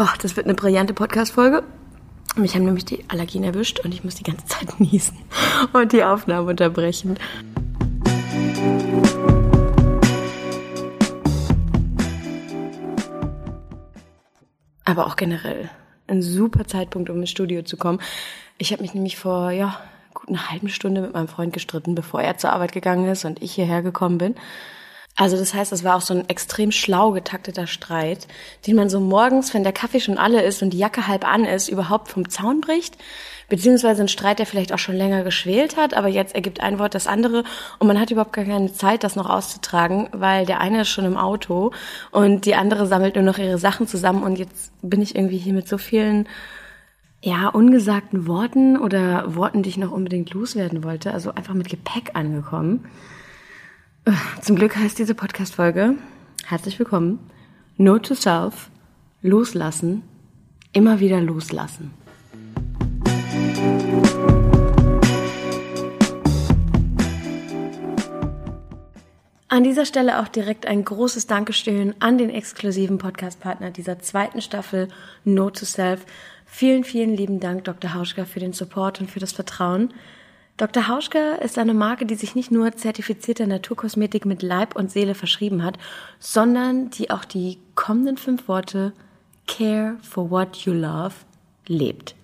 Oh, das wird eine brillante Podcast-Folge. Mich haben nämlich die Allergien erwischt und ich muss die ganze Zeit niesen und die Aufnahme unterbrechen. Aber auch generell ein super Zeitpunkt, um ins Studio zu kommen. Ich habe mich nämlich vor, ja, gut einer halben Stunde mit meinem Freund gestritten, bevor er zur Arbeit gegangen ist und ich hierher gekommen bin. Also das heißt, es war auch so ein extrem schlau getakteter Streit, den man so morgens, wenn der Kaffee schon alle ist und die Jacke halb an ist, überhaupt vom Zaun bricht. Beziehungsweise ein Streit, der vielleicht auch schon länger geschwelt hat, aber jetzt ergibt ein Wort das andere und man hat überhaupt gar keine Zeit, das noch auszutragen, weil der eine ist schon im Auto und die andere sammelt nur noch ihre Sachen zusammen und jetzt bin ich irgendwie hier mit so vielen ja, ungesagten Worten oder Worten, die ich noch unbedingt loswerden wollte, also einfach mit Gepäck angekommen. Zum Glück heißt diese Podcast-Folge, herzlich willkommen, Note to Self, loslassen, immer wieder loslassen. An dieser Stelle auch direkt ein großes Dankeschön an den exklusiven Podcast-Partner dieser zweiten Staffel, Note to Self. Vielen, vielen lieben Dank, Dr. Hauschka, für den Support und für das Vertrauen. Dr. Hauschka ist eine Marke, die sich nicht nur zertifizierter Naturkosmetik mit Leib und Seele verschrieben hat, sondern die auch die kommenden fünf Worte Care for what you love lebt.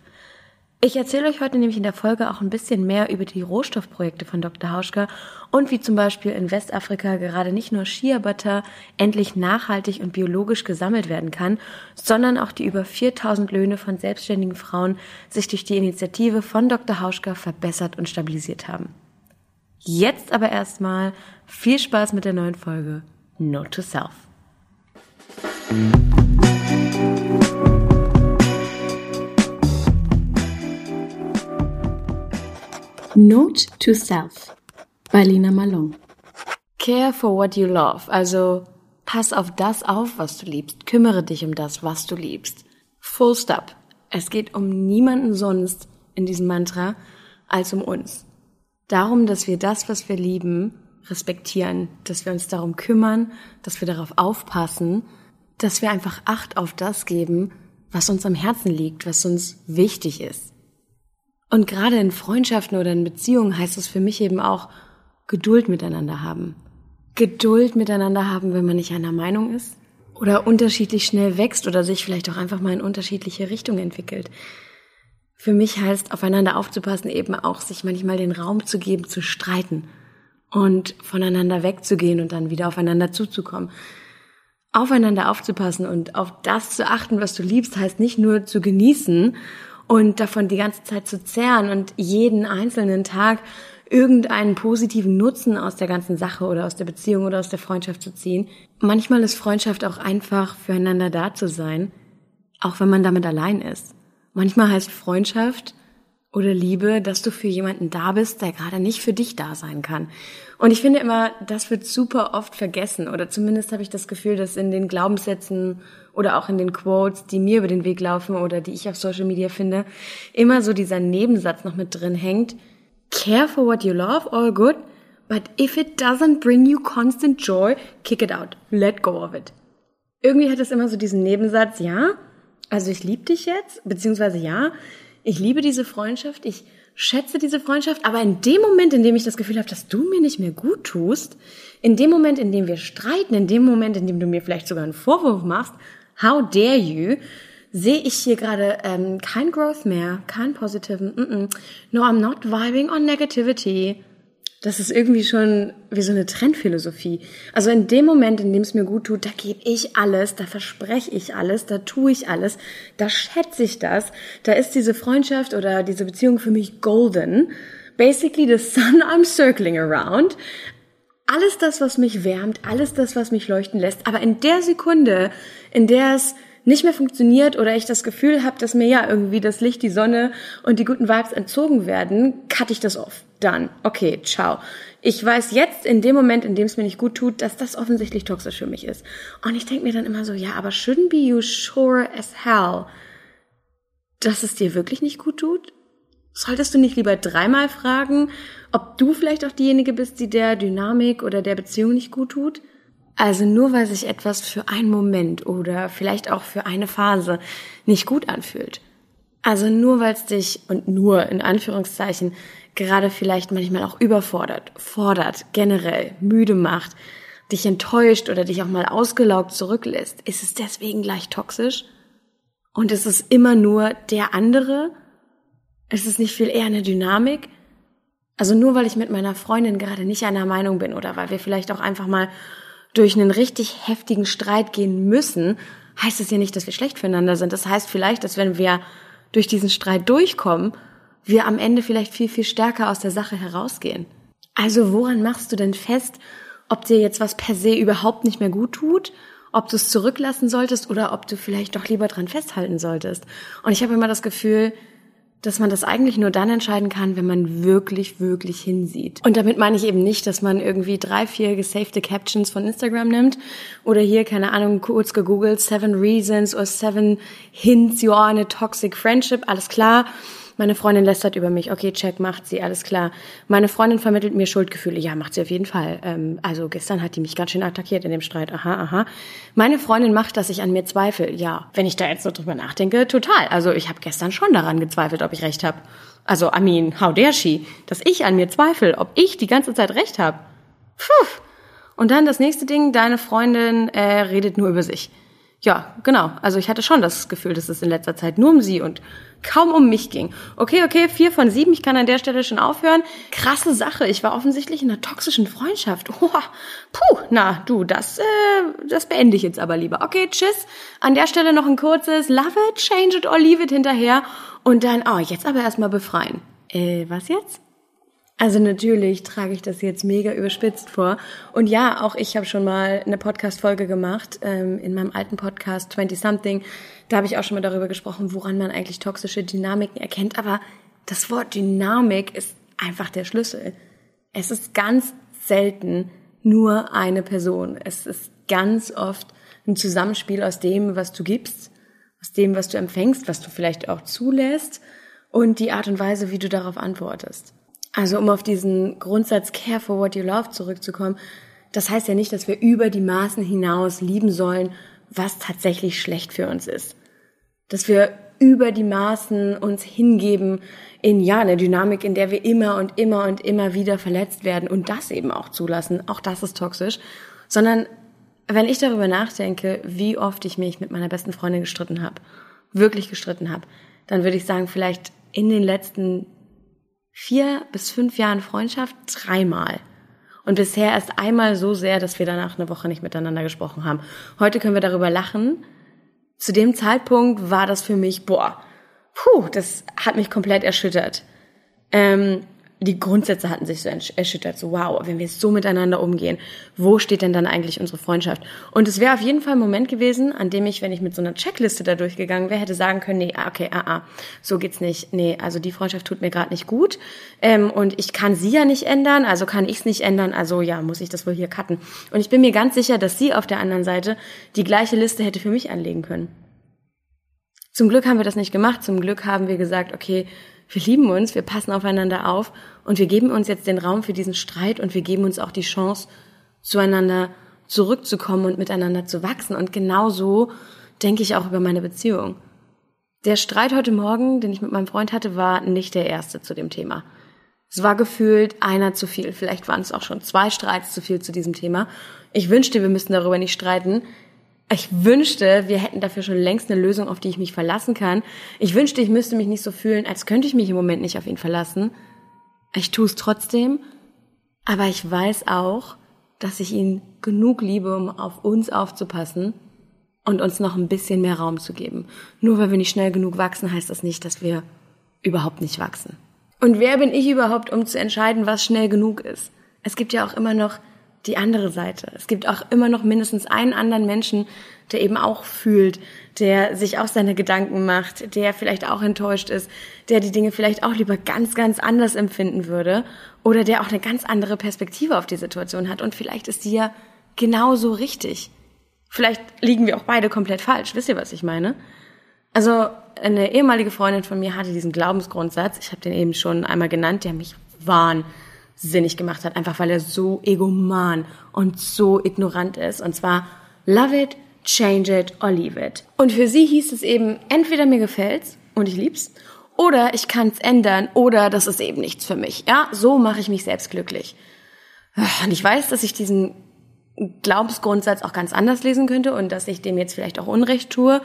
Ich erzähle euch heute nämlich in der Folge auch ein bisschen mehr über die Rohstoffprojekte von Dr. Hauschka und wie zum Beispiel in Westafrika gerade nicht nur Shea Butter endlich nachhaltig und biologisch gesammelt werden kann, sondern auch die über 4000 Löhne von selbstständigen Frauen sich durch die Initiative von Dr. Hauschka verbessert und stabilisiert haben. Jetzt aber erstmal viel Spaß mit der neuen Folge Note to Self. Note to Self bei Lina Malone. Care for what you love, also pass auf das auf, was du liebst. Kümmere dich um das, was du liebst. Full stop. Es geht um niemanden sonst in diesem Mantra als um uns. Darum, dass wir das, was wir lieben, respektieren, dass wir uns darum kümmern, dass wir darauf aufpassen, dass wir einfach Acht auf das geben, was uns am Herzen liegt, was uns wichtig ist. Und gerade in Freundschaften oder in Beziehungen heißt es für mich eben auch Geduld miteinander haben. Geduld miteinander haben, wenn man nicht einer Meinung ist oder unterschiedlich schnell wächst oder sich vielleicht auch einfach mal in unterschiedliche Richtungen entwickelt. Für mich heißt aufeinander aufzupassen eben auch, sich manchmal den Raum zu geben, zu streiten und voneinander wegzugehen und dann wieder aufeinander zuzukommen. Aufeinander aufzupassen und auf das zu achten, was du liebst, heißt nicht nur zu genießen und davon die ganze Zeit zu zehren und jeden einzelnen Tag irgendeinen positiven Nutzen aus der ganzen Sache oder aus der Beziehung oder aus der Freundschaft zu ziehen. Manchmal ist Freundschaft auch einfach füreinander da zu sein, auch wenn man damit allein ist. Manchmal heißt Freundschaft oder Liebe, dass du für jemanden da bist, der gerade nicht für dich da sein kann. Und ich finde immer, das wird super oft vergessen oder zumindest habe ich das Gefühl, dass in den Glaubenssätzen oder auch in den Quotes, die mir über den Weg laufen oder die ich auf Social Media finde, immer so dieser Nebensatz noch mit drin hängt. Care for what you love, all good, but if it doesn't bring you constant joy, kick it out. Let go of it. Irgendwie hat es immer so diesen Nebensatz, ja, also ich liebe dich jetzt, beziehungsweise ja, ich liebe diese Freundschaft, ich schätze diese Freundschaft, aber in dem Moment, in dem ich das Gefühl habe, dass du mir nicht mehr gut tust, in dem Moment, in dem wir streiten, in dem Moment, in dem du mir vielleicht sogar einen Vorwurf machst, how dare you, sehe ich hier gerade ähm, kein Growth mehr, kein positiven, mm -mm. no, I'm not vibing on negativity. Das ist irgendwie schon wie so eine Trendphilosophie. Also in dem Moment, in dem es mir gut tut, da gebe ich alles, da verspreche ich alles, da tue ich alles, da schätze ich das, da ist diese Freundschaft oder diese Beziehung für mich golden. Basically the sun I'm circling around. Alles das, was mich wärmt, alles das, was mich leuchten lässt. Aber in der Sekunde, in der es nicht mehr funktioniert oder ich das Gefühl habe, dass mir ja irgendwie das Licht, die Sonne und die guten Vibes entzogen werden, cut ich das off. Dann, okay, ciao. Ich weiß jetzt in dem Moment, in dem es mir nicht gut tut, dass das offensichtlich toxisch für mich ist. Und ich denke mir dann immer so, ja, aber shouldn't be you sure as hell, dass es dir wirklich nicht gut tut? Solltest du nicht lieber dreimal fragen, ob du vielleicht auch diejenige bist, die der Dynamik oder der Beziehung nicht gut tut? Also nur weil sich etwas für einen Moment oder vielleicht auch für eine Phase nicht gut anfühlt. Also nur weil es dich und nur in Anführungszeichen gerade vielleicht manchmal auch überfordert, fordert, generell müde macht, dich enttäuscht oder dich auch mal ausgelaugt zurücklässt, ist es deswegen gleich toxisch? Und ist es immer nur der andere? Ist es nicht viel eher eine Dynamik? Also nur weil ich mit meiner Freundin gerade nicht einer Meinung bin oder weil wir vielleicht auch einfach mal durch einen richtig heftigen Streit gehen müssen, heißt es ja nicht, dass wir schlecht füreinander sind. Das heißt vielleicht, dass wenn wir durch diesen Streit durchkommen, wir am Ende vielleicht viel, viel stärker aus der Sache herausgehen. Also woran machst du denn fest, ob dir jetzt was per se überhaupt nicht mehr gut tut, ob du es zurücklassen solltest oder ob du vielleicht doch lieber dran festhalten solltest? Und ich habe immer das Gefühl, dass man das eigentlich nur dann entscheiden kann, wenn man wirklich, wirklich hinsieht. Und damit meine ich eben nicht, dass man irgendwie drei, vier gesavte Captions von Instagram nimmt oder hier, keine Ahnung, kurz gegoogelt, seven reasons or seven hints you are in a toxic friendship, alles klar meine Freundin lästert über mich. Okay, check, macht sie, alles klar. Meine Freundin vermittelt mir Schuldgefühle. Ja, macht sie auf jeden Fall. Ähm, also gestern hat die mich ganz schön attackiert in dem Streit. Aha, aha. Meine Freundin macht, dass ich an mir zweifle. Ja, wenn ich da jetzt so drüber nachdenke, total. Also ich habe gestern schon daran gezweifelt, ob ich recht habe. Also, I mean, how dare she? Dass ich an mir zweifle, ob ich die ganze Zeit recht habe. Puh. Und dann das nächste Ding, deine Freundin äh, redet nur über sich. Ja, genau. Also ich hatte schon das Gefühl, dass es in letzter Zeit nur um sie und kaum um mich ging. Okay, okay, vier von sieben, ich kann an der Stelle schon aufhören. Krasse Sache, ich war offensichtlich in einer toxischen Freundschaft. Oh, puh, na du, das, äh, das beende ich jetzt aber lieber. Okay, tschüss. An der Stelle noch ein kurzes Love it, change it or leave it hinterher. Und dann, oh, jetzt aber erstmal befreien. Äh, was jetzt? Also natürlich trage ich das jetzt mega überspitzt vor. Und ja, auch ich habe schon mal eine Podcast-Folge gemacht ähm, in meinem alten Podcast 20 Something. Da habe ich auch schon mal darüber gesprochen, woran man eigentlich toxische Dynamiken erkennt. Aber das Wort Dynamik ist einfach der Schlüssel. Es ist ganz selten nur eine Person. Es ist ganz oft ein Zusammenspiel aus dem, was du gibst, aus dem, was du empfängst, was du vielleicht auch zulässt und die Art und Weise, wie du darauf antwortest. Also um auf diesen Grundsatz Care for what you love zurückzukommen, das heißt ja nicht, dass wir über die Maßen hinaus lieben sollen, was tatsächlich schlecht für uns ist. Dass wir über die Maßen uns hingeben in ja eine Dynamik, in der wir immer und immer und immer wieder verletzt werden und das eben auch zulassen. Auch das ist toxisch, sondern wenn ich darüber nachdenke, wie oft ich mich mit meiner besten Freundin gestritten habe, wirklich gestritten habe, dann würde ich sagen, vielleicht in den letzten vier bis fünf Jahren Freundschaft dreimal. Und bisher erst einmal so sehr, dass wir danach eine Woche nicht miteinander gesprochen haben. Heute können wir darüber lachen. Zu dem Zeitpunkt war das für mich, boah, puh, das hat mich komplett erschüttert. Ähm, die Grundsätze hatten sich so erschüttert. So, wow, wenn wir so miteinander umgehen, wo steht denn dann eigentlich unsere Freundschaft? Und es wäre auf jeden Fall ein Moment gewesen, an dem ich, wenn ich mit so einer Checkliste da durchgegangen wäre, hätte sagen können, nee, ah, okay, ah, ah, so geht's nicht. Nee, also die Freundschaft tut mir gerade nicht gut. Ähm, und ich kann sie ja nicht ändern, also kann ich es nicht ändern, also ja, muss ich das wohl hier cutten. Und ich bin mir ganz sicher, dass sie auf der anderen Seite die gleiche Liste hätte für mich anlegen können. Zum Glück haben wir das nicht gemacht. Zum Glück haben wir gesagt, okay, wir lieben uns, wir passen aufeinander auf und wir geben uns jetzt den Raum für diesen Streit und wir geben uns auch die Chance, zueinander zurückzukommen und miteinander zu wachsen. Und genau so denke ich auch über meine Beziehung. Der Streit heute Morgen, den ich mit meinem Freund hatte, war nicht der erste zu dem Thema. Es war gefühlt einer zu viel. Vielleicht waren es auch schon zwei Streits zu viel zu diesem Thema. Ich wünschte, wir müssten darüber nicht streiten. Ich wünschte, wir hätten dafür schon längst eine Lösung, auf die ich mich verlassen kann. Ich wünschte, ich müsste mich nicht so fühlen, als könnte ich mich im Moment nicht auf ihn verlassen. Ich tue es trotzdem, aber ich weiß auch, dass ich ihn genug liebe, um auf uns aufzupassen und uns noch ein bisschen mehr Raum zu geben. Nur weil wir nicht schnell genug wachsen, heißt das nicht, dass wir überhaupt nicht wachsen. Und wer bin ich überhaupt, um zu entscheiden, was schnell genug ist? Es gibt ja auch immer noch die andere Seite. Es gibt auch immer noch mindestens einen anderen Menschen, der eben auch fühlt, der sich auch seine Gedanken macht, der vielleicht auch enttäuscht ist, der die Dinge vielleicht auch lieber ganz, ganz anders empfinden würde oder der auch eine ganz andere Perspektive auf die Situation hat und vielleicht ist die ja genauso richtig. Vielleicht liegen wir auch beide komplett falsch. Wisst ihr, was ich meine? Also eine ehemalige Freundin von mir hatte diesen Glaubensgrundsatz, ich habe den eben schon einmal genannt, der mich wahn wahnsinnig gemacht hat, einfach weil er so egoman und so ignorant ist. Und zwar Love it, change it or leave it. Und für sie hieß es eben, entweder mir gefällt's und ich lieb's, oder ich kann's ändern, oder das ist eben nichts für mich. Ja, so mache ich mich selbst glücklich. Und ich weiß, dass ich diesen Glaubensgrundsatz auch ganz anders lesen könnte und dass ich dem jetzt vielleicht auch Unrecht tue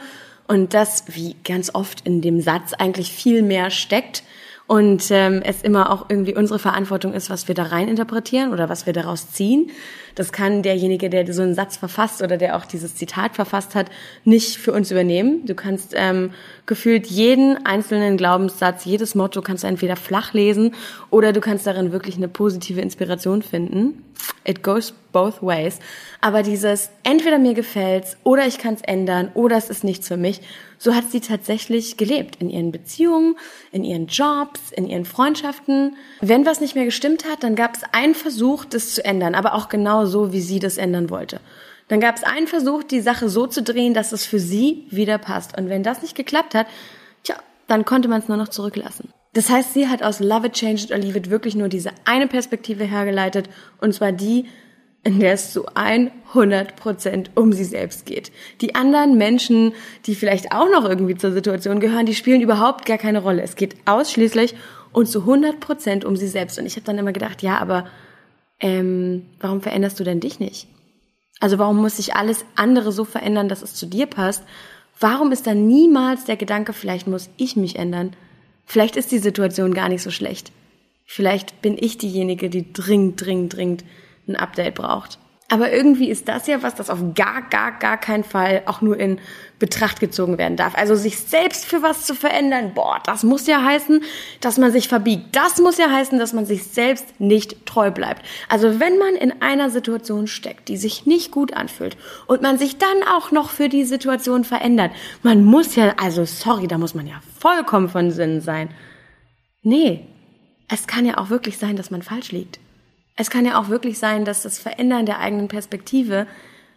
und dass, wie ganz oft in dem Satz eigentlich viel mehr steckt und ähm, es immer auch irgendwie unsere Verantwortung ist, was wir da rein interpretieren oder was wir daraus ziehen. Das kann derjenige, der so einen Satz verfasst oder der auch dieses Zitat verfasst hat, nicht für uns übernehmen. Du kannst ähm, gefühlt jeden einzelnen Glaubenssatz, jedes Motto kannst du entweder flach lesen oder du kannst darin wirklich eine positive Inspiration finden. It goes both ways. Aber dieses entweder mir gefällt's oder ich kann es ändern oder es ist nichts für mich, so hat sie tatsächlich gelebt in ihren Beziehungen, in ihren Jobs, in ihren Freundschaften. Wenn was nicht mehr gestimmt hat, dann gab es einen Versuch, das zu ändern, aber auch genau so, wie sie das ändern wollte. Dann gab es einen Versuch, die Sache so zu drehen, dass es für sie wieder passt. Und wenn das nicht geklappt hat, tja, dann konnte man es nur noch zurücklassen. Das heißt, sie hat aus Love It, Change It or Leave It wirklich nur diese eine Perspektive hergeleitet, und zwar die, in der es zu 100 Prozent um sie selbst geht. Die anderen Menschen, die vielleicht auch noch irgendwie zur Situation gehören, die spielen überhaupt gar keine Rolle. Es geht ausschließlich und zu 100 Prozent um sie selbst. Und ich habe dann immer gedacht, ja, aber ähm, warum veränderst du denn dich nicht? Also warum muss sich alles andere so verändern, dass es zu dir passt? Warum ist da niemals der Gedanke, vielleicht muss ich mich ändern? Vielleicht ist die Situation gar nicht so schlecht. Vielleicht bin ich diejenige, die dringend, dringend, dringend ein Update braucht. Aber irgendwie ist das ja was, das auf gar, gar, gar keinen Fall auch nur in Betracht gezogen werden darf. Also sich selbst für was zu verändern, boah, das muss ja heißen, dass man sich verbiegt. Das muss ja heißen, dass man sich selbst nicht treu bleibt. Also wenn man in einer Situation steckt, die sich nicht gut anfühlt und man sich dann auch noch für die Situation verändert, man muss ja, also sorry, da muss man ja vollkommen von Sinnen sein. Nee, es kann ja auch wirklich sein, dass man falsch liegt. Es kann ja auch wirklich sein, dass das Verändern der eigenen Perspektive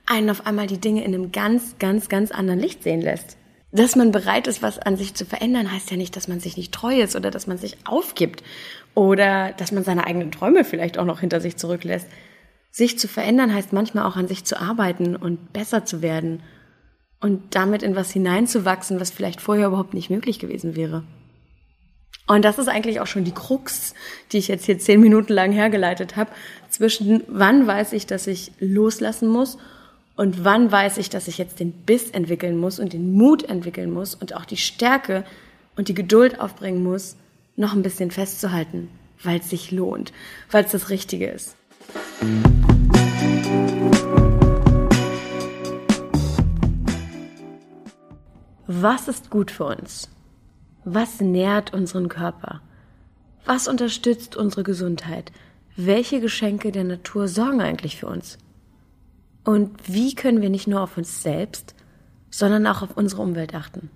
einen auf einmal die Dinge in einem ganz, ganz, ganz anderen Licht sehen lässt. Dass man bereit ist, was an sich zu verändern, heißt ja nicht, dass man sich nicht treu ist oder dass man sich aufgibt oder dass man seine eigenen Träume vielleicht auch noch hinter sich zurücklässt. Sich zu verändern heißt manchmal auch an sich zu arbeiten und besser zu werden und damit in was hineinzuwachsen, was vielleicht vorher überhaupt nicht möglich gewesen wäre. Und das ist eigentlich auch schon die Krux, die ich jetzt hier zehn Minuten lang hergeleitet habe, zwischen wann weiß ich, dass ich loslassen muss und wann weiß ich, dass ich jetzt den Biss entwickeln muss und den Mut entwickeln muss und auch die Stärke und die Geduld aufbringen muss, noch ein bisschen festzuhalten, weil es sich lohnt, weil es das Richtige ist. Was ist gut für uns? Was nährt unseren Körper? Was unterstützt unsere Gesundheit? Welche Geschenke der Natur sorgen eigentlich für uns? Und wie können wir nicht nur auf uns selbst, sondern auch auf unsere Umwelt achten?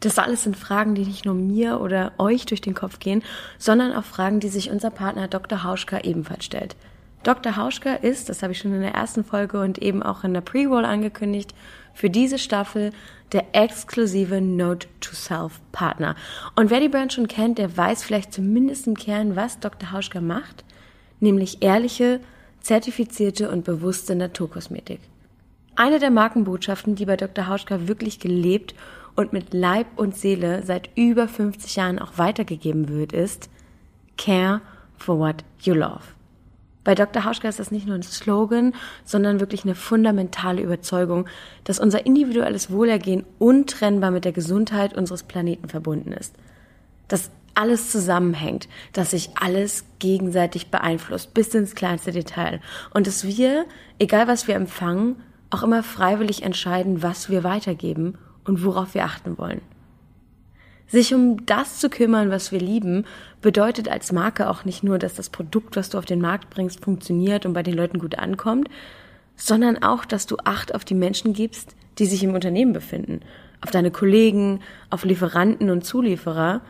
Das alles sind Fragen, die nicht nur mir oder euch durch den Kopf gehen, sondern auch Fragen, die sich unser Partner Dr. Hauschka ebenfalls stellt. Dr. Hauschka ist, das habe ich schon in der ersten Folge und eben auch in der Pre-Roll angekündigt, für diese Staffel der exklusive Note to Self Partner. Und wer die Brand schon kennt, der weiß vielleicht zumindest im Kern, was Dr. Hauschka macht, nämlich ehrliche, zertifizierte und bewusste Naturkosmetik. Eine der Markenbotschaften, die bei Dr. Hauschka wirklich gelebt und mit Leib und Seele seit über 50 Jahren auch weitergegeben wird, ist Care for what you love. Bei Dr. Hauschka ist das nicht nur ein Slogan, sondern wirklich eine fundamentale Überzeugung, dass unser individuelles Wohlergehen untrennbar mit der Gesundheit unseres Planeten verbunden ist. Dass alles zusammenhängt, dass sich alles gegenseitig beeinflusst, bis ins kleinste Detail. Und dass wir, egal was wir empfangen, auch immer freiwillig entscheiden, was wir weitergeben und worauf wir achten wollen. Sich um das zu kümmern, was wir lieben, bedeutet als Marke auch nicht nur, dass das Produkt, was du auf den Markt bringst, funktioniert und bei den Leuten gut ankommt, sondern auch, dass du Acht auf die Menschen gibst, die sich im Unternehmen befinden, auf deine Kollegen, auf Lieferanten und Zulieferer,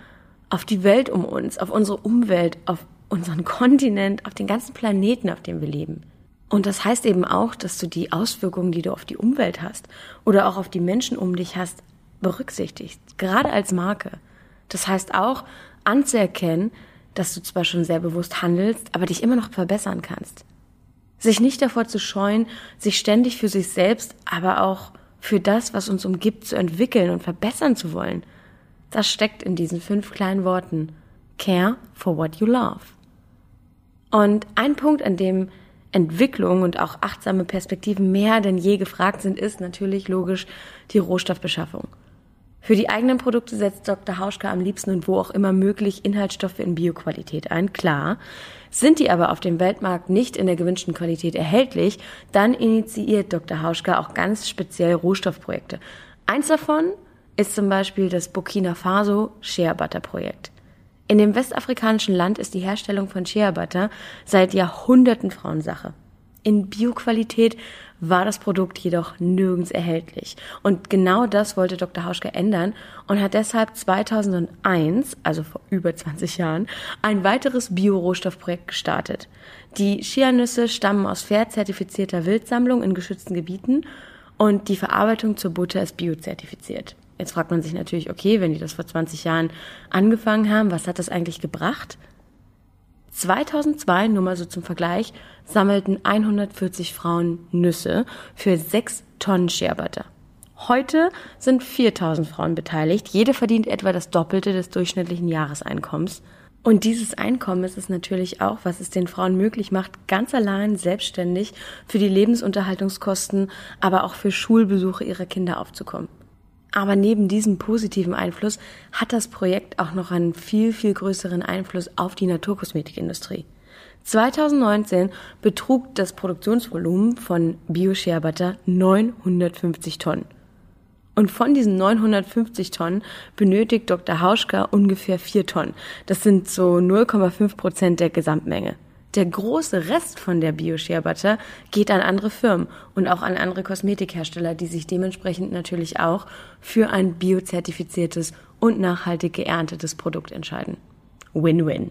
auf die Welt um uns, auf unsere Umwelt, auf unseren Kontinent, auf den ganzen Planeten, auf dem wir leben. Und das heißt eben auch, dass du die Auswirkungen, die du auf die Umwelt hast oder auch auf die Menschen um dich hast, berücksichtigst, gerade als Marke. Das heißt auch anzuerkennen, dass du zwar schon sehr bewusst handelst, aber dich immer noch verbessern kannst. Sich nicht davor zu scheuen, sich ständig für sich selbst, aber auch für das, was uns umgibt, zu entwickeln und verbessern zu wollen. Das steckt in diesen fünf kleinen Worten. Care for what you love. Und ein Punkt, an dem Entwicklung und auch achtsame Perspektiven mehr denn je gefragt sind, ist natürlich logisch die Rohstoffbeschaffung. Für die eigenen Produkte setzt Dr. Hauschka am liebsten und wo auch immer möglich Inhaltsstoffe in Bioqualität ein, klar. Sind die aber auf dem Weltmarkt nicht in der gewünschten Qualität erhältlich, dann initiiert Dr. Hauschka auch ganz speziell Rohstoffprojekte. Eins davon ist zum Beispiel das Burkina Faso Shea Butter Projekt. In dem westafrikanischen Land ist die Herstellung von Shea Butter seit Jahrhunderten Frauensache. In Bioqualität war das Produkt jedoch nirgends erhältlich. Und genau das wollte Dr. Hauschke ändern und hat deshalb 2001, also vor über 20 Jahren, ein weiteres Bio-Rohstoffprojekt gestartet. Die Chianüsse stammen aus fair zertifizierter Wildsammlung in geschützten Gebieten und die Verarbeitung zur Butter ist biozertifiziert. Jetzt fragt man sich natürlich, okay, wenn die das vor 20 Jahren angefangen haben, was hat das eigentlich gebracht? 2002, nur mal so zum Vergleich, sammelten 140 Frauen Nüsse für 6 Tonnen Scherbutter. Heute sind 4000 Frauen beteiligt. Jede verdient etwa das Doppelte des durchschnittlichen Jahreseinkommens. Und dieses Einkommen ist es natürlich auch, was es den Frauen möglich macht, ganz allein selbstständig für die Lebensunterhaltungskosten, aber auch für Schulbesuche ihrer Kinder aufzukommen. Aber neben diesem positiven Einfluss hat das Projekt auch noch einen viel, viel größeren Einfluss auf die Naturkosmetikindustrie. 2019 betrug das Produktionsvolumen von BioShare Butter 950 Tonnen. Und von diesen 950 Tonnen benötigt Dr. Hauschka ungefähr 4 Tonnen. Das sind so 0,5 Prozent der Gesamtmenge. Der große Rest von der Bio-Shea Butter geht an andere Firmen und auch an andere Kosmetikhersteller, die sich dementsprechend natürlich auch für ein biozertifiziertes und nachhaltig geerntetes Produkt entscheiden. Win-win.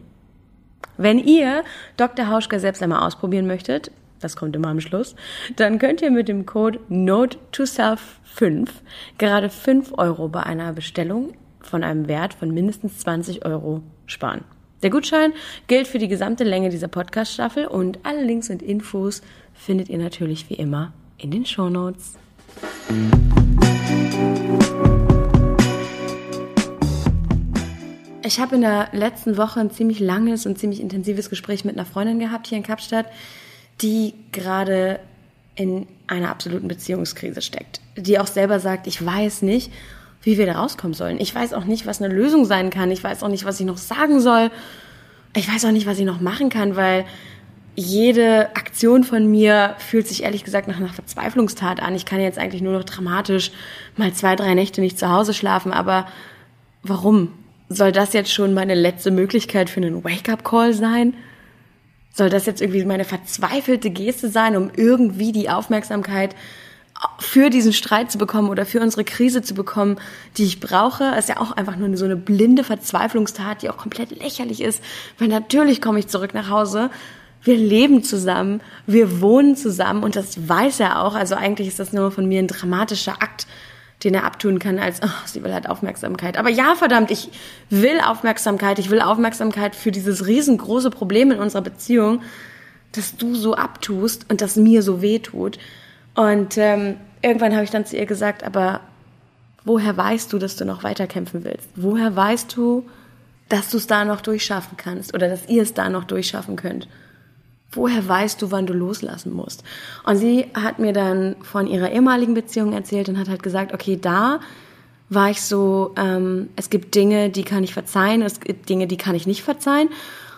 Wenn ihr Dr. Hauschka selbst einmal ausprobieren möchtet, das kommt immer am Schluss, dann könnt ihr mit dem Code Note to Self 5 gerade 5 Euro bei einer Bestellung von einem Wert von mindestens 20 Euro sparen. Der Gutschein gilt für die gesamte Länge dieser Podcast-Staffel und alle Links und Infos findet ihr natürlich wie immer in den Show Notes. Ich habe in der letzten Woche ein ziemlich langes und ziemlich intensives Gespräch mit einer Freundin gehabt hier in Kapstadt, die gerade in einer absoluten Beziehungskrise steckt. Die auch selber sagt, ich weiß nicht, wie wir da rauskommen sollen. Ich weiß auch nicht, was eine Lösung sein kann. Ich weiß auch nicht, was ich noch sagen soll. Ich weiß auch nicht, was ich noch machen kann, weil jede Aktion von mir fühlt sich ehrlich gesagt nach einer Verzweiflungstat an. Ich kann jetzt eigentlich nur noch dramatisch mal zwei, drei Nächte nicht zu Hause schlafen, aber warum? Soll das jetzt schon meine letzte Möglichkeit für einen Wake-up-Call sein? Soll das jetzt irgendwie meine verzweifelte Geste sein, um irgendwie die Aufmerksamkeit für diesen Streit zu bekommen oder für unsere Krise zu bekommen, die ich brauche, ist ja auch einfach nur so eine blinde Verzweiflungstat, die auch komplett lächerlich ist, weil natürlich komme ich zurück nach Hause. Wir leben zusammen, wir wohnen zusammen und das weiß er auch. Also eigentlich ist das nur von mir ein dramatischer Akt, den er abtun kann, als oh, sie will halt Aufmerksamkeit. Aber ja, verdammt, ich will Aufmerksamkeit. Ich will Aufmerksamkeit für dieses riesengroße Problem in unserer Beziehung, dass du so abtust und das mir so weh tut. Und ähm, irgendwann habe ich dann zu ihr gesagt, aber woher weißt du, dass du noch weiterkämpfen willst? Woher weißt du, dass du es da noch durchschaffen kannst oder dass ihr es da noch durchschaffen könnt? Woher weißt du, wann du loslassen musst? Und sie hat mir dann von ihrer ehemaligen Beziehung erzählt und hat halt gesagt, okay, da war ich so, ähm, es gibt Dinge, die kann ich verzeihen, es gibt Dinge, die kann ich nicht verzeihen.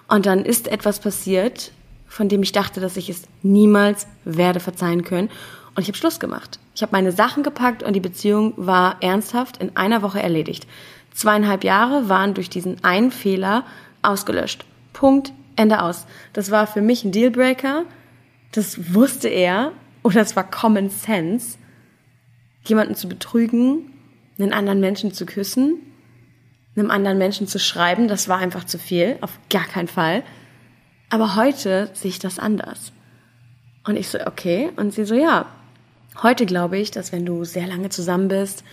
Und dann ist etwas passiert, von dem ich dachte, dass ich es niemals werde verzeihen können. Und ich habe Schluss gemacht. Ich habe meine Sachen gepackt und die Beziehung war ernsthaft in einer Woche erledigt. Zweieinhalb Jahre waren durch diesen einen Fehler ausgelöscht. Punkt, Ende aus. Das war für mich ein Dealbreaker. Das wusste er. Oder es war Common Sense, jemanden zu betrügen, einen anderen Menschen zu küssen, einem anderen Menschen zu schreiben. Das war einfach zu viel. Auf gar keinen Fall. Aber heute sehe ich das anders. Und ich so, okay. Und sie so, ja, Heute glaube ich, dass wenn du sehr lange zusammen bist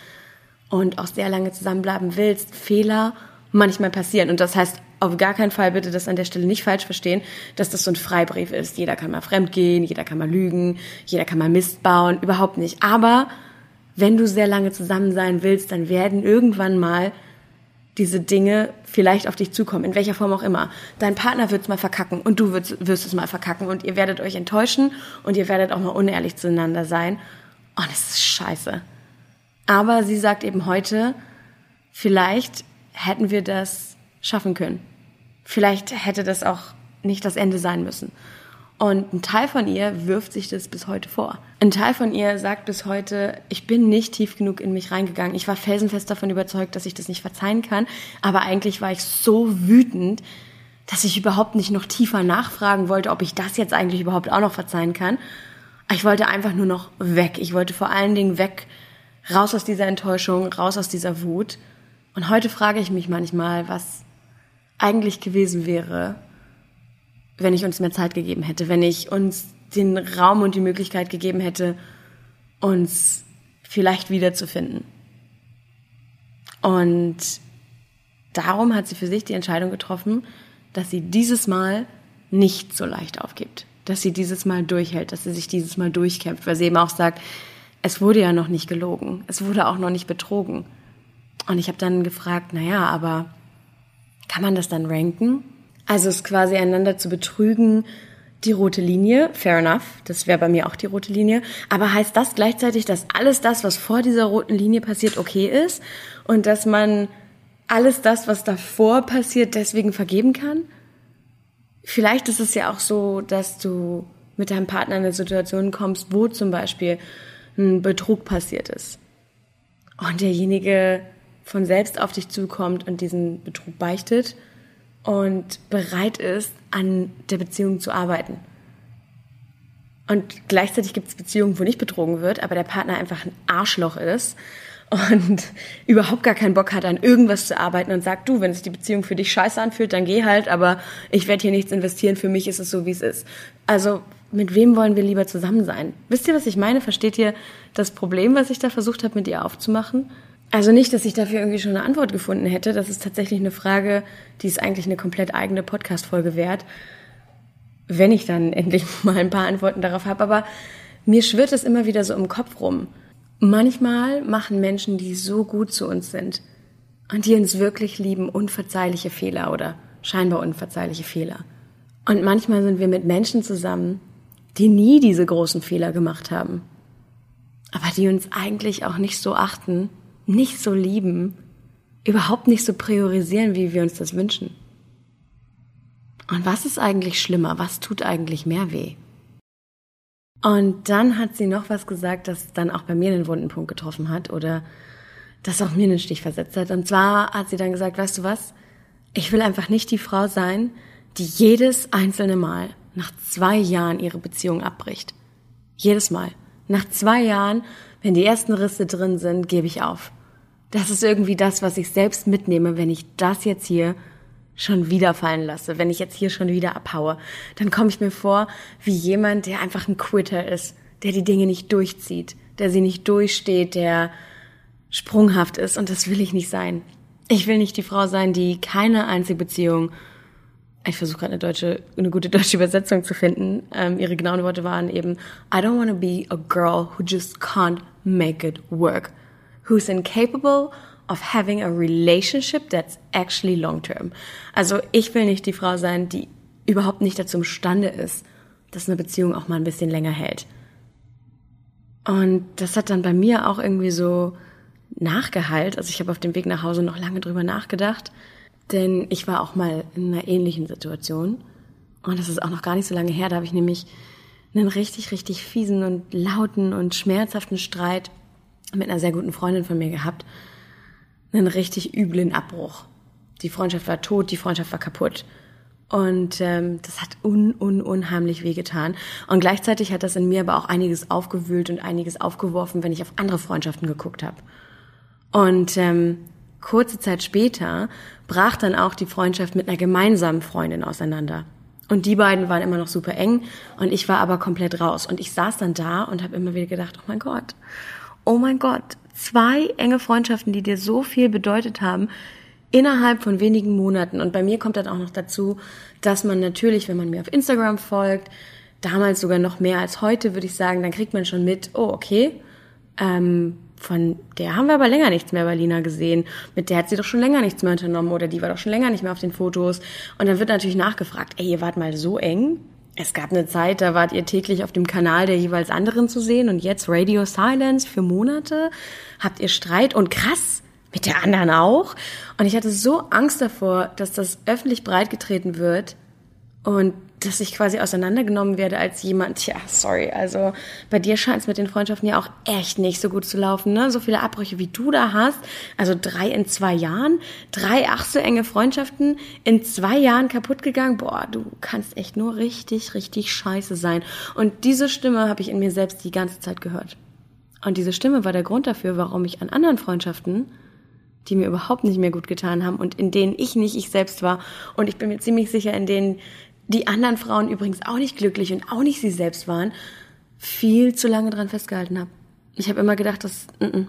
und auch sehr lange zusammenbleiben willst, Fehler manchmal passieren. Und das heißt auf gar keinen Fall bitte das an der Stelle nicht falsch verstehen, dass das so ein Freibrief ist. Jeder kann mal fremdgehen, jeder kann mal lügen, jeder kann mal Mist bauen, überhaupt nicht. Aber wenn du sehr lange zusammen sein willst, dann werden irgendwann mal diese Dinge vielleicht auf dich zukommen, in welcher Form auch immer. Dein Partner wird es mal verkacken und du wirst, wirst es mal verkacken und ihr werdet euch enttäuschen und ihr werdet auch mal unehrlich zueinander sein. Und es ist scheiße. Aber sie sagt eben heute, vielleicht hätten wir das schaffen können. Vielleicht hätte das auch nicht das Ende sein müssen. Und ein Teil von ihr wirft sich das bis heute vor. Ein Teil von ihr sagt bis heute, ich bin nicht tief genug in mich reingegangen. Ich war felsenfest davon überzeugt, dass ich das nicht verzeihen kann. Aber eigentlich war ich so wütend, dass ich überhaupt nicht noch tiefer nachfragen wollte, ob ich das jetzt eigentlich überhaupt auch noch verzeihen kann. Ich wollte einfach nur noch weg. Ich wollte vor allen Dingen weg, raus aus dieser Enttäuschung, raus aus dieser Wut. Und heute frage ich mich manchmal, was eigentlich gewesen wäre, wenn ich uns mehr Zeit gegeben hätte, wenn ich uns den Raum und die Möglichkeit gegeben hätte, uns vielleicht wiederzufinden. Und darum hat sie für sich die Entscheidung getroffen, dass sie dieses Mal nicht so leicht aufgibt, dass sie dieses Mal durchhält, dass sie sich dieses Mal durchkämpft, weil sie eben auch sagt, es wurde ja noch nicht gelogen, es wurde auch noch nicht betrogen. Und ich habe dann gefragt, naja, aber kann man das dann ranken? Also es quasi einander zu betrügen, die rote Linie, fair enough, das wäre bei mir auch die rote Linie. Aber heißt das gleichzeitig, dass alles das, was vor dieser roten Linie passiert, okay ist? Und dass man alles das, was davor passiert, deswegen vergeben kann? Vielleicht ist es ja auch so, dass du mit deinem Partner in eine Situation kommst, wo zum Beispiel ein Betrug passiert ist. Und derjenige von selbst auf dich zukommt und diesen Betrug beichtet und bereit ist, an der Beziehung zu arbeiten. Und gleichzeitig gibt es Beziehungen, wo nicht betrogen wird, aber der Partner einfach ein Arschloch ist und überhaupt gar keinen Bock hat, an irgendwas zu arbeiten und sagt, du, wenn sich die Beziehung für dich scheiße anfühlt, dann geh halt, aber ich werde hier nichts investieren, für mich ist es so, wie es ist. Also mit wem wollen wir lieber zusammen sein? Wisst ihr, was ich meine? Versteht ihr das Problem, was ich da versucht habe, mit ihr aufzumachen? Also nicht, dass ich dafür irgendwie schon eine Antwort gefunden hätte. Das ist tatsächlich eine Frage, die ist eigentlich eine komplett eigene Podcast-Folge wert, wenn ich dann endlich mal ein paar Antworten darauf habe. Aber mir schwirrt es immer wieder so im Kopf rum. Manchmal machen Menschen, die so gut zu uns sind und die uns wirklich lieben, unverzeihliche Fehler oder scheinbar unverzeihliche Fehler. Und manchmal sind wir mit Menschen zusammen, die nie diese großen Fehler gemacht haben, aber die uns eigentlich auch nicht so achten, nicht so lieben, überhaupt nicht so priorisieren, wie wir uns das wünschen. Und was ist eigentlich schlimmer? Was tut eigentlich mehr weh? Und dann hat sie noch was gesagt, das dann auch bei mir einen wunden Punkt getroffen hat oder das auch mir einen Stich versetzt hat. Und zwar hat sie dann gesagt, weißt du was? Ich will einfach nicht die Frau sein, die jedes einzelne Mal nach zwei Jahren ihre Beziehung abbricht. Jedes Mal. Nach zwei Jahren, wenn die ersten Risse drin sind, gebe ich auf. Das ist irgendwie das, was ich selbst mitnehme, wenn ich das jetzt hier schon wieder fallen lasse, wenn ich jetzt hier schon wieder abhaue, dann komme ich mir vor wie jemand, der einfach ein Quitter ist, der die Dinge nicht durchzieht, der sie nicht durchsteht, der sprunghaft ist und das will ich nicht sein. Ich will nicht die Frau sein, die keine einzige Beziehung ich versuche gerade eine deutsche, eine gute deutsche Übersetzung zu finden. Ähm, ihre genauen Worte waren eben, I don't want to be a girl who just can't make it work, who's incapable of having a relationship that's actually long term. Also ich will nicht die Frau sein, die überhaupt nicht dazu imstande ist, dass eine Beziehung auch mal ein bisschen länger hält. Und das hat dann bei mir auch irgendwie so nachgeheilt. Also ich habe auf dem Weg nach Hause noch lange drüber nachgedacht denn ich war auch mal in einer ähnlichen Situation. Und das ist auch noch gar nicht so lange her. Da habe ich nämlich einen richtig, richtig fiesen und lauten und schmerzhaften Streit mit einer sehr guten Freundin von mir gehabt. Einen richtig üblen Abbruch. Die Freundschaft war tot, die Freundschaft war kaputt. Und ähm, das hat un, un, unheimlich wehgetan. Und gleichzeitig hat das in mir aber auch einiges aufgewühlt und einiges aufgeworfen, wenn ich auf andere Freundschaften geguckt habe. Und ähm, kurze Zeit später brach dann auch die Freundschaft mit einer gemeinsamen Freundin auseinander. Und die beiden waren immer noch super eng und ich war aber komplett raus. Und ich saß dann da und habe immer wieder gedacht, oh mein Gott, oh mein Gott, zwei enge Freundschaften, die dir so viel bedeutet haben, innerhalb von wenigen Monaten. Und bei mir kommt dann auch noch dazu, dass man natürlich, wenn man mir auf Instagram folgt, damals sogar noch mehr als heute, würde ich sagen, dann kriegt man schon mit, oh, okay, ähm, von der haben wir aber länger nichts mehr bei Lina gesehen. Mit der hat sie doch schon länger nichts mehr unternommen oder die war doch schon länger nicht mehr auf den Fotos. Und dann wird natürlich nachgefragt, ey, ihr wart mal so eng? Es gab eine Zeit, da wart ihr täglich auf dem Kanal der jeweils anderen zu sehen und jetzt Radio Silence für Monate. Habt ihr Streit und krass, mit der anderen auch? Und ich hatte so Angst davor, dass das öffentlich breitgetreten wird und dass ich quasi auseinandergenommen werde als jemand, ja, sorry, also bei dir scheint es mit den Freundschaften ja auch echt nicht so gut zu laufen, ne? So viele Abbrüche wie du da hast, also drei in zwei Jahren, drei ach so enge Freundschaften in zwei Jahren kaputt gegangen, boah, du kannst echt nur richtig, richtig scheiße sein. Und diese Stimme habe ich in mir selbst die ganze Zeit gehört. Und diese Stimme war der Grund dafür, warum ich an anderen Freundschaften die mir überhaupt nicht mehr gut getan haben und in denen ich nicht ich selbst war. Und ich bin mir ziemlich sicher, in denen die anderen Frauen übrigens auch nicht glücklich und auch nicht sie selbst waren, viel zu lange dran festgehalten habe. Ich habe immer gedacht, das, n -n,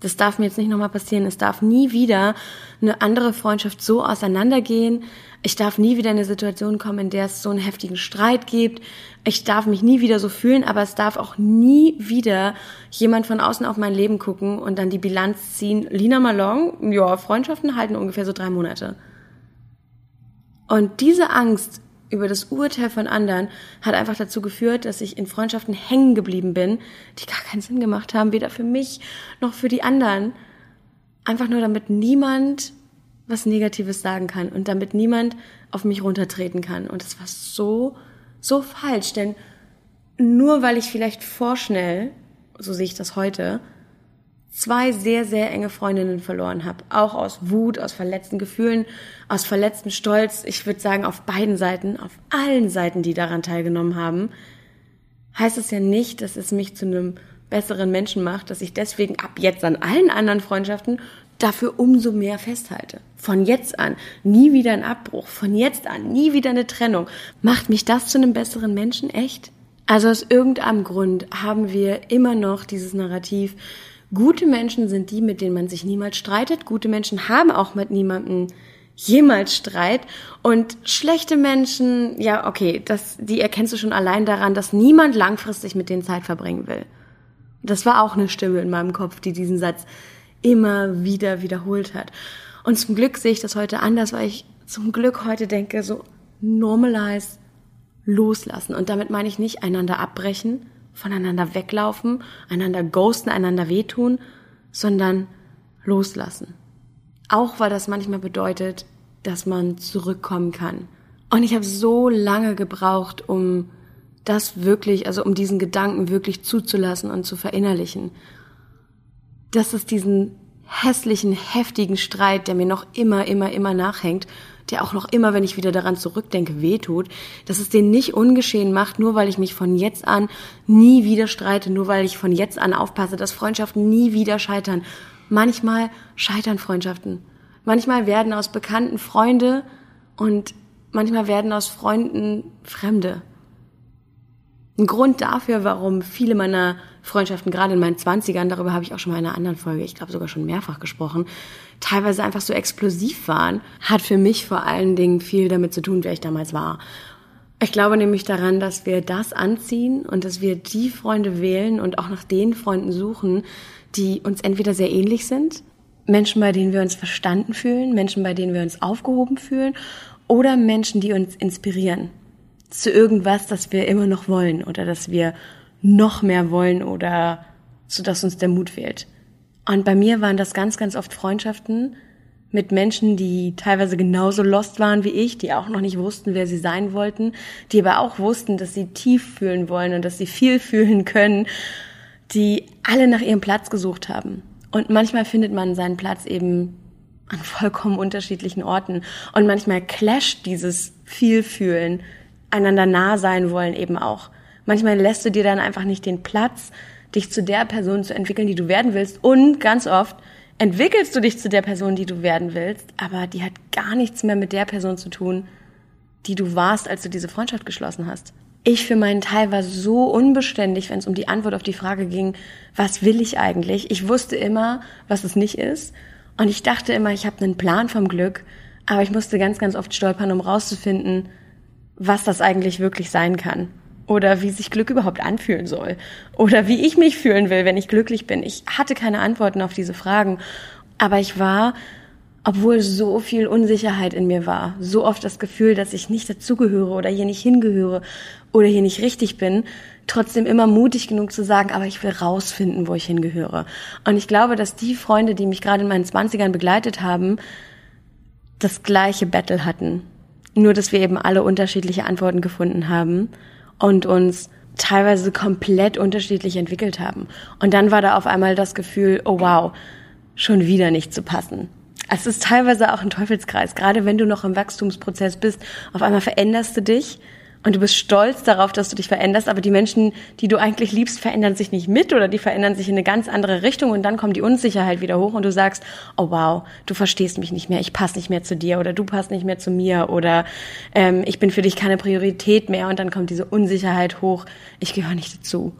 das darf mir jetzt nicht nochmal passieren. Es darf nie wieder eine andere Freundschaft so auseinandergehen. Ich darf nie wieder in eine Situation kommen, in der es so einen heftigen Streit gibt. Ich darf mich nie wieder so fühlen, aber es darf auch nie wieder jemand von außen auf mein Leben gucken und dann die Bilanz ziehen. Lina Malong, ja, Freundschaften halten ungefähr so drei Monate. Und diese Angst über das Urteil von anderen hat einfach dazu geführt, dass ich in Freundschaften hängen geblieben bin, die gar keinen Sinn gemacht haben, weder für mich noch für die anderen. Einfach nur damit niemand was Negatives sagen kann und damit niemand auf mich runtertreten kann. Und das war so, so falsch, denn nur weil ich vielleicht vorschnell, so sehe ich das heute, zwei sehr, sehr enge Freundinnen verloren habe. Auch aus Wut, aus verletzten Gefühlen, aus verletztem Stolz. Ich würde sagen, auf beiden Seiten, auf allen Seiten, die daran teilgenommen haben, heißt es ja nicht, dass es mich zu einem besseren Menschen macht, dass ich deswegen ab jetzt an allen anderen Freundschaften dafür umso mehr festhalte. Von jetzt an nie wieder ein Abbruch, von jetzt an nie wieder eine Trennung. Macht mich das zu einem besseren Menschen echt? Also aus irgendeinem Grund haben wir immer noch dieses Narrativ, Gute Menschen sind die, mit denen man sich niemals streitet. Gute Menschen haben auch mit niemandem jemals Streit. Und schlechte Menschen, ja, okay, das, die erkennst du schon allein daran, dass niemand langfristig mit denen Zeit verbringen will. Das war auch eine Stimme in meinem Kopf, die diesen Satz immer wieder wiederholt hat. Und zum Glück sehe ich das heute anders, weil ich zum Glück heute denke, so normalize, loslassen. Und damit meine ich nicht einander abbrechen, voneinander weglaufen, einander ghosten, einander wehtun, sondern loslassen. Auch weil das manchmal bedeutet, dass man zurückkommen kann. Und ich habe so lange gebraucht, um das wirklich, also um diesen Gedanken wirklich zuzulassen und zu verinnerlichen. Dass es diesen hässlichen, heftigen Streit, der mir noch immer, immer, immer nachhängt, der auch noch immer, wenn ich wieder daran zurückdenke, wehtut, dass es den nicht ungeschehen macht, nur weil ich mich von jetzt an nie wieder streite, nur weil ich von jetzt an aufpasse, dass Freundschaften nie wieder scheitern. Manchmal scheitern Freundschaften. Manchmal werden aus Bekannten Freunde und manchmal werden aus Freunden Fremde. Ein Grund dafür, warum viele meiner Freundschaften, gerade in meinen Zwanzigern, darüber habe ich auch schon mal in einer anderen Folge, ich glaube sogar schon mehrfach gesprochen, teilweise einfach so explosiv waren, hat für mich vor allen Dingen viel damit zu tun, wer ich damals war. Ich glaube nämlich daran, dass wir das anziehen und dass wir die Freunde wählen und auch nach den Freunden suchen, die uns entweder sehr ähnlich sind, Menschen, bei denen wir uns verstanden fühlen, Menschen, bei denen wir uns aufgehoben fühlen oder Menschen, die uns inspirieren zu irgendwas, das wir immer noch wollen oder dass wir noch mehr wollen oder so dass uns der Mut fehlt. Und bei mir waren das ganz, ganz oft Freundschaften mit Menschen, die teilweise genauso lost waren wie ich, die auch noch nicht wussten, wer sie sein wollten, die aber auch wussten, dass sie tief fühlen wollen und dass sie viel fühlen können, die alle nach ihrem Platz gesucht haben. Und manchmal findet man seinen Platz eben an vollkommen unterschiedlichen Orten. Und manchmal clasht dieses Vielfühlen einander nah sein wollen eben auch. Manchmal lässt du dir dann einfach nicht den Platz, dich zu der Person zu entwickeln, die du werden willst. Und ganz oft entwickelst du dich zu der Person, die du werden willst, aber die hat gar nichts mehr mit der Person zu tun, die du warst, als du diese Freundschaft geschlossen hast. Ich für meinen Teil war so unbeständig, wenn es um die Antwort auf die Frage ging, was will ich eigentlich? Ich wusste immer, was es nicht ist. Und ich dachte immer, ich habe einen Plan vom Glück, aber ich musste ganz, ganz oft stolpern, um rauszufinden, was das eigentlich wirklich sein kann. Oder wie sich Glück überhaupt anfühlen soll. Oder wie ich mich fühlen will, wenn ich glücklich bin. Ich hatte keine Antworten auf diese Fragen. Aber ich war, obwohl so viel Unsicherheit in mir war, so oft das Gefühl, dass ich nicht dazugehöre oder hier nicht hingehöre oder hier nicht richtig bin, trotzdem immer mutig genug zu sagen, aber ich will rausfinden, wo ich hingehöre. Und ich glaube, dass die Freunde, die mich gerade in meinen Zwanzigern begleitet haben, das gleiche Battle hatten. Nur, dass wir eben alle unterschiedliche Antworten gefunden haben und uns teilweise komplett unterschiedlich entwickelt haben. Und dann war da auf einmal das Gefühl, oh wow, schon wieder nicht zu passen. Es ist teilweise auch ein Teufelskreis, gerade wenn du noch im Wachstumsprozess bist. Auf einmal veränderst du dich und du bist stolz darauf, dass du dich veränderst, aber die Menschen, die du eigentlich liebst, verändern sich nicht mit oder die verändern sich in eine ganz andere Richtung und dann kommt die Unsicherheit wieder hoch und du sagst, oh wow, du verstehst mich nicht mehr, ich passe nicht mehr zu dir oder du passt nicht mehr zu mir oder ähm, ich bin für dich keine Priorität mehr und dann kommt diese Unsicherheit hoch, ich gehöre nicht dazu.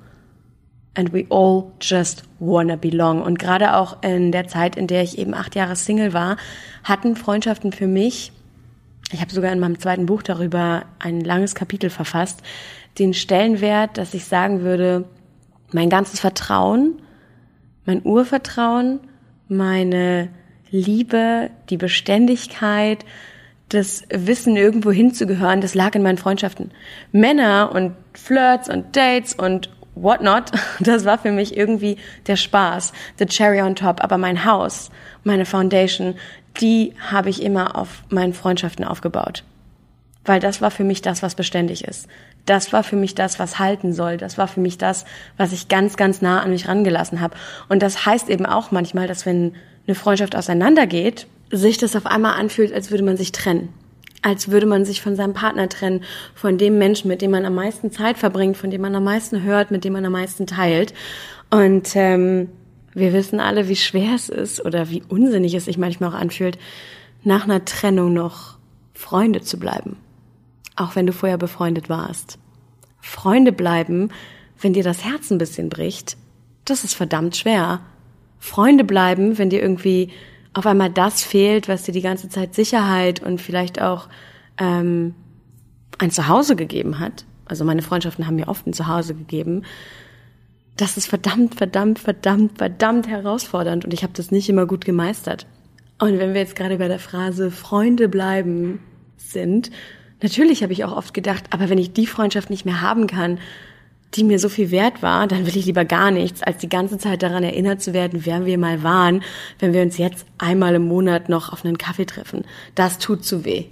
And we all just wanna belong. Und gerade auch in der Zeit, in der ich eben acht Jahre Single war, hatten Freundschaften für mich ich habe sogar in meinem zweiten Buch darüber ein langes Kapitel verfasst, den Stellenwert, dass ich sagen würde, mein ganzes Vertrauen, mein Urvertrauen, meine Liebe, die Beständigkeit, das Wissen, irgendwo hinzugehören, das lag in meinen Freundschaften. Männer und Flirts und Dates und whatnot, das war für mich irgendwie der Spaß, the cherry on top. Aber mein Haus, meine Foundation, die habe ich immer auf meinen Freundschaften aufgebaut. Weil das war für mich das, was beständig ist. Das war für mich das, was halten soll. Das war für mich das, was ich ganz, ganz nah an mich rangelassen habe. Und das heißt eben auch manchmal, dass wenn eine Freundschaft auseinandergeht, sich das auf einmal anfühlt, als würde man sich trennen. Als würde man sich von seinem Partner trennen, von dem Menschen, mit dem man am meisten Zeit verbringt, von dem man am meisten hört, mit dem man am meisten teilt. Und ähm, wir wissen alle, wie schwer es ist oder wie unsinnig es sich manchmal auch anfühlt, nach einer Trennung noch Freunde zu bleiben. Auch wenn du vorher befreundet warst. Freunde bleiben, wenn dir das Herz ein bisschen bricht, das ist verdammt schwer. Freunde bleiben, wenn dir irgendwie auf einmal das fehlt, was dir die ganze Zeit Sicherheit und vielleicht auch ähm, ein Zuhause gegeben hat. Also meine Freundschaften haben mir oft ein Zuhause gegeben das ist verdammt, verdammt, verdammt, verdammt herausfordernd und ich habe das nicht immer gut gemeistert. Und wenn wir jetzt gerade bei der Phrase Freunde bleiben sind, natürlich habe ich auch oft gedacht, aber wenn ich die Freundschaft nicht mehr haben kann, die mir so viel wert war, dann will ich lieber gar nichts, als die ganze Zeit daran erinnert zu werden, wer wir mal waren, wenn wir uns jetzt einmal im Monat noch auf einen Kaffee treffen. Das tut zu weh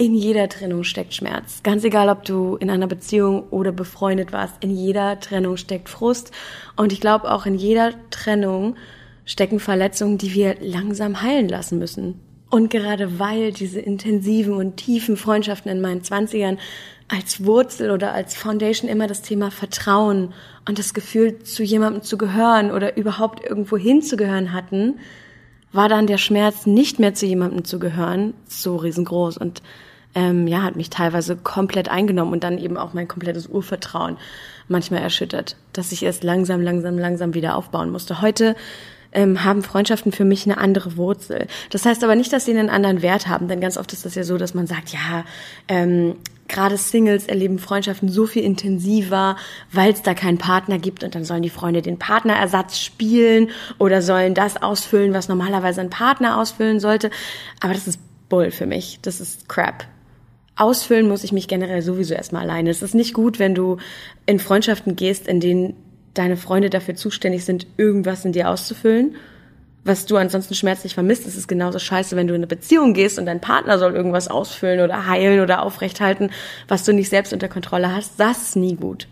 in jeder Trennung steckt Schmerz. Ganz egal, ob du in einer Beziehung oder befreundet warst, in jeder Trennung steckt Frust. Und ich glaube, auch in jeder Trennung stecken Verletzungen, die wir langsam heilen lassen müssen. Und gerade weil diese intensiven und tiefen Freundschaften in meinen Zwanzigern als Wurzel oder als Foundation immer das Thema Vertrauen und das Gefühl, zu jemandem zu gehören oder überhaupt irgendwo hinzugehören hatten, war dann der Schmerz, nicht mehr zu jemandem zu gehören, so riesengroß. Und ähm, ja, hat mich teilweise komplett eingenommen und dann eben auch mein komplettes Urvertrauen manchmal erschüttert, dass ich erst langsam, langsam, langsam wieder aufbauen musste. Heute ähm, haben Freundschaften für mich eine andere Wurzel. Das heißt aber nicht, dass sie einen anderen Wert haben, denn ganz oft ist das ja so, dass man sagt, ja, ähm, gerade Singles erleben Freundschaften so viel intensiver, weil es da keinen Partner gibt und dann sollen die Freunde den Partnerersatz spielen oder sollen das ausfüllen, was normalerweise ein Partner ausfüllen sollte. Aber das ist Bull für mich. Das ist Crap ausfüllen muss ich mich generell sowieso erstmal alleine. Es ist nicht gut, wenn du in Freundschaften gehst, in denen deine Freunde dafür zuständig sind, irgendwas in dir auszufüllen, was du ansonsten schmerzlich vermisst. Es ist genauso scheiße, wenn du in eine Beziehung gehst und dein Partner soll irgendwas ausfüllen oder heilen oder aufrechthalten, was du nicht selbst unter Kontrolle hast. Das ist nie gut.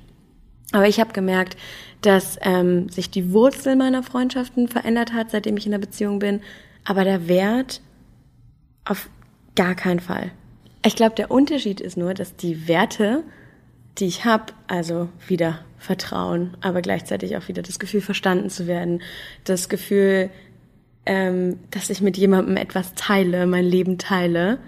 Aber ich habe gemerkt, dass ähm, sich die Wurzel meiner Freundschaften verändert hat, seitdem ich in der Beziehung bin, aber der Wert auf gar keinen Fall. Ich glaube, der Unterschied ist nur, dass die Werte, die ich habe, also wieder Vertrauen, aber gleichzeitig auch wieder das Gefühl, verstanden zu werden, das Gefühl, ähm, dass ich mit jemandem etwas teile, mein Leben teile,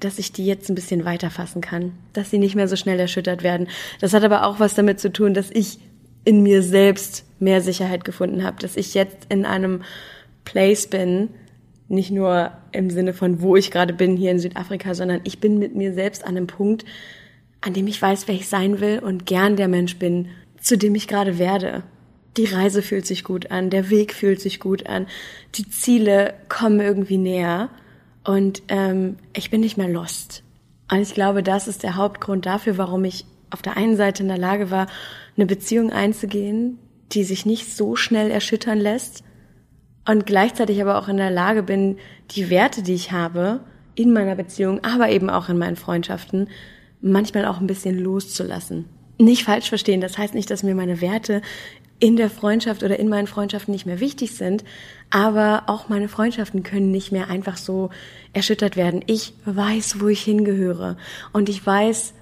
dass ich die jetzt ein bisschen weiter fassen kann, dass sie nicht mehr so schnell erschüttert werden. Das hat aber auch was damit zu tun, dass ich in mir selbst mehr Sicherheit gefunden habe, dass ich jetzt in einem Place bin, Nicht nur im Sinne von, wo ich gerade bin hier in Südafrika, sondern ich bin mit mir selbst an einem Punkt, an dem ich weiß, wer ich sein will und gern der Mensch bin, zu dem ich gerade werde. Die Reise fühlt sich gut an, der Weg fühlt sich gut an, die Ziele kommen irgendwie näher und ähm, ich bin nicht mehr lost. Und ich glaube, das ist der Hauptgrund dafür, warum ich auf der einen Seite in der Lage war, eine Beziehung einzugehen, die sich nicht so schnell erschüttern lässt und gleichzeitig aber auch in der Lage bin, die Werte, die ich habe in meiner Beziehung, aber eben auch in meinen Freundschaften, manchmal auch ein bisschen loszulassen. Nicht falsch verstehen, das heißt nicht, dass mir meine Werte in der Freundschaft oder in meinen Freundschaften nicht mehr wichtig sind, aber auch meine Freundschaften können nicht mehr einfach so erschüttert werden. Ich weiß, wo ich hingehöre und ich weiß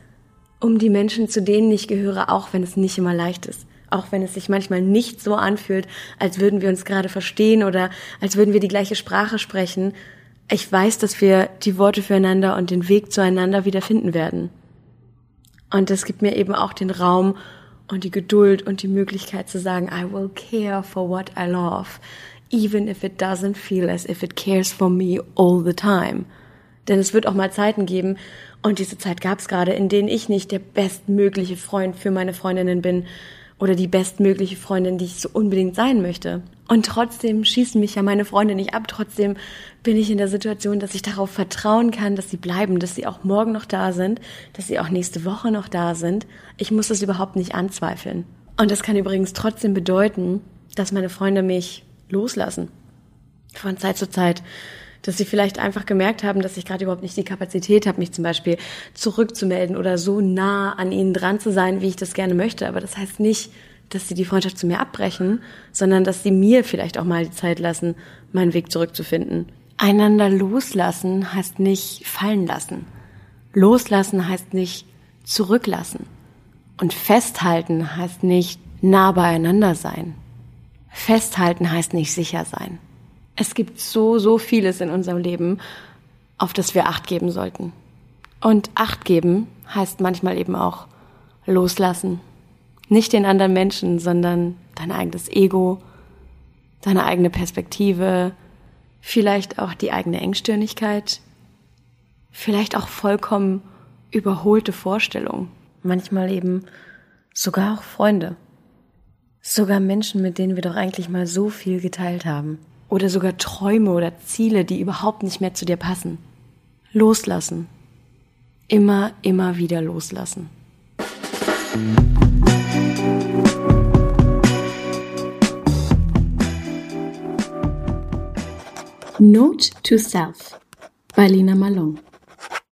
um die Menschen, zu denen ich gehöre, auch wenn es nicht immer leicht ist. Auch wenn es sich manchmal nicht so anfühlt, als würden wir uns gerade verstehen oder als würden wir die gleiche Sprache sprechen. Ich weiß, dass wir die Worte füreinander und den Weg zueinander wieder finden werden. Und das gibt mir eben auch den Raum und die Geduld und die Möglichkeit zu sagen, I will care for what I love, even if it doesn't feel as if it cares for me all the time. Denn es wird auch mal Zeiten geben, und diese Zeit gab es gerade, in denen ich nicht der bestmögliche Freund für meine Freundinnen bin oder die bestmögliche Freundin, die ich so unbedingt sein möchte. Und trotzdem schießen mich ja meine Freunde nicht ab. Trotzdem bin ich in der Situation, dass ich darauf vertrauen kann, dass sie bleiben, dass sie auch morgen noch da sind, dass sie auch nächste Woche noch da sind. Ich muss das überhaupt nicht anzweifeln. Und das kann übrigens trotzdem bedeuten, dass meine Freunde mich loslassen. Von Zeit zu Zeit. Dass sie vielleicht einfach gemerkt haben, dass ich gerade überhaupt nicht die Kapazität habe, mich zum Beispiel zurückzumelden oder so nah an ihnen dran zu sein, wie ich das gerne möchte. Aber das heißt nicht, dass sie die Freundschaft zu mir abbrechen, sondern dass sie mir vielleicht auch mal die Zeit lassen, meinen Weg zurückzufinden. Einander loslassen heißt nicht fallen lassen. Loslassen heißt nicht zurücklassen. Und festhalten heißt nicht nah beieinander sein. Festhalten heißt nicht sicher sein. Es gibt so, so vieles in unserem Leben, auf das wir Acht geben sollten. Und Acht geben heißt manchmal eben auch loslassen. Nicht den anderen Menschen, sondern dein eigenes Ego, deine eigene Perspektive, vielleicht auch die eigene Engstirnigkeit, vielleicht auch vollkommen überholte Vorstellungen. Manchmal eben sogar auch Freunde. Sogar Menschen, mit denen wir doch eigentlich mal so viel geteilt haben. Oder sogar Träume oder Ziele, die überhaupt nicht mehr zu dir passen. Loslassen. Immer, immer wieder loslassen. Note to Self bei Lina Malone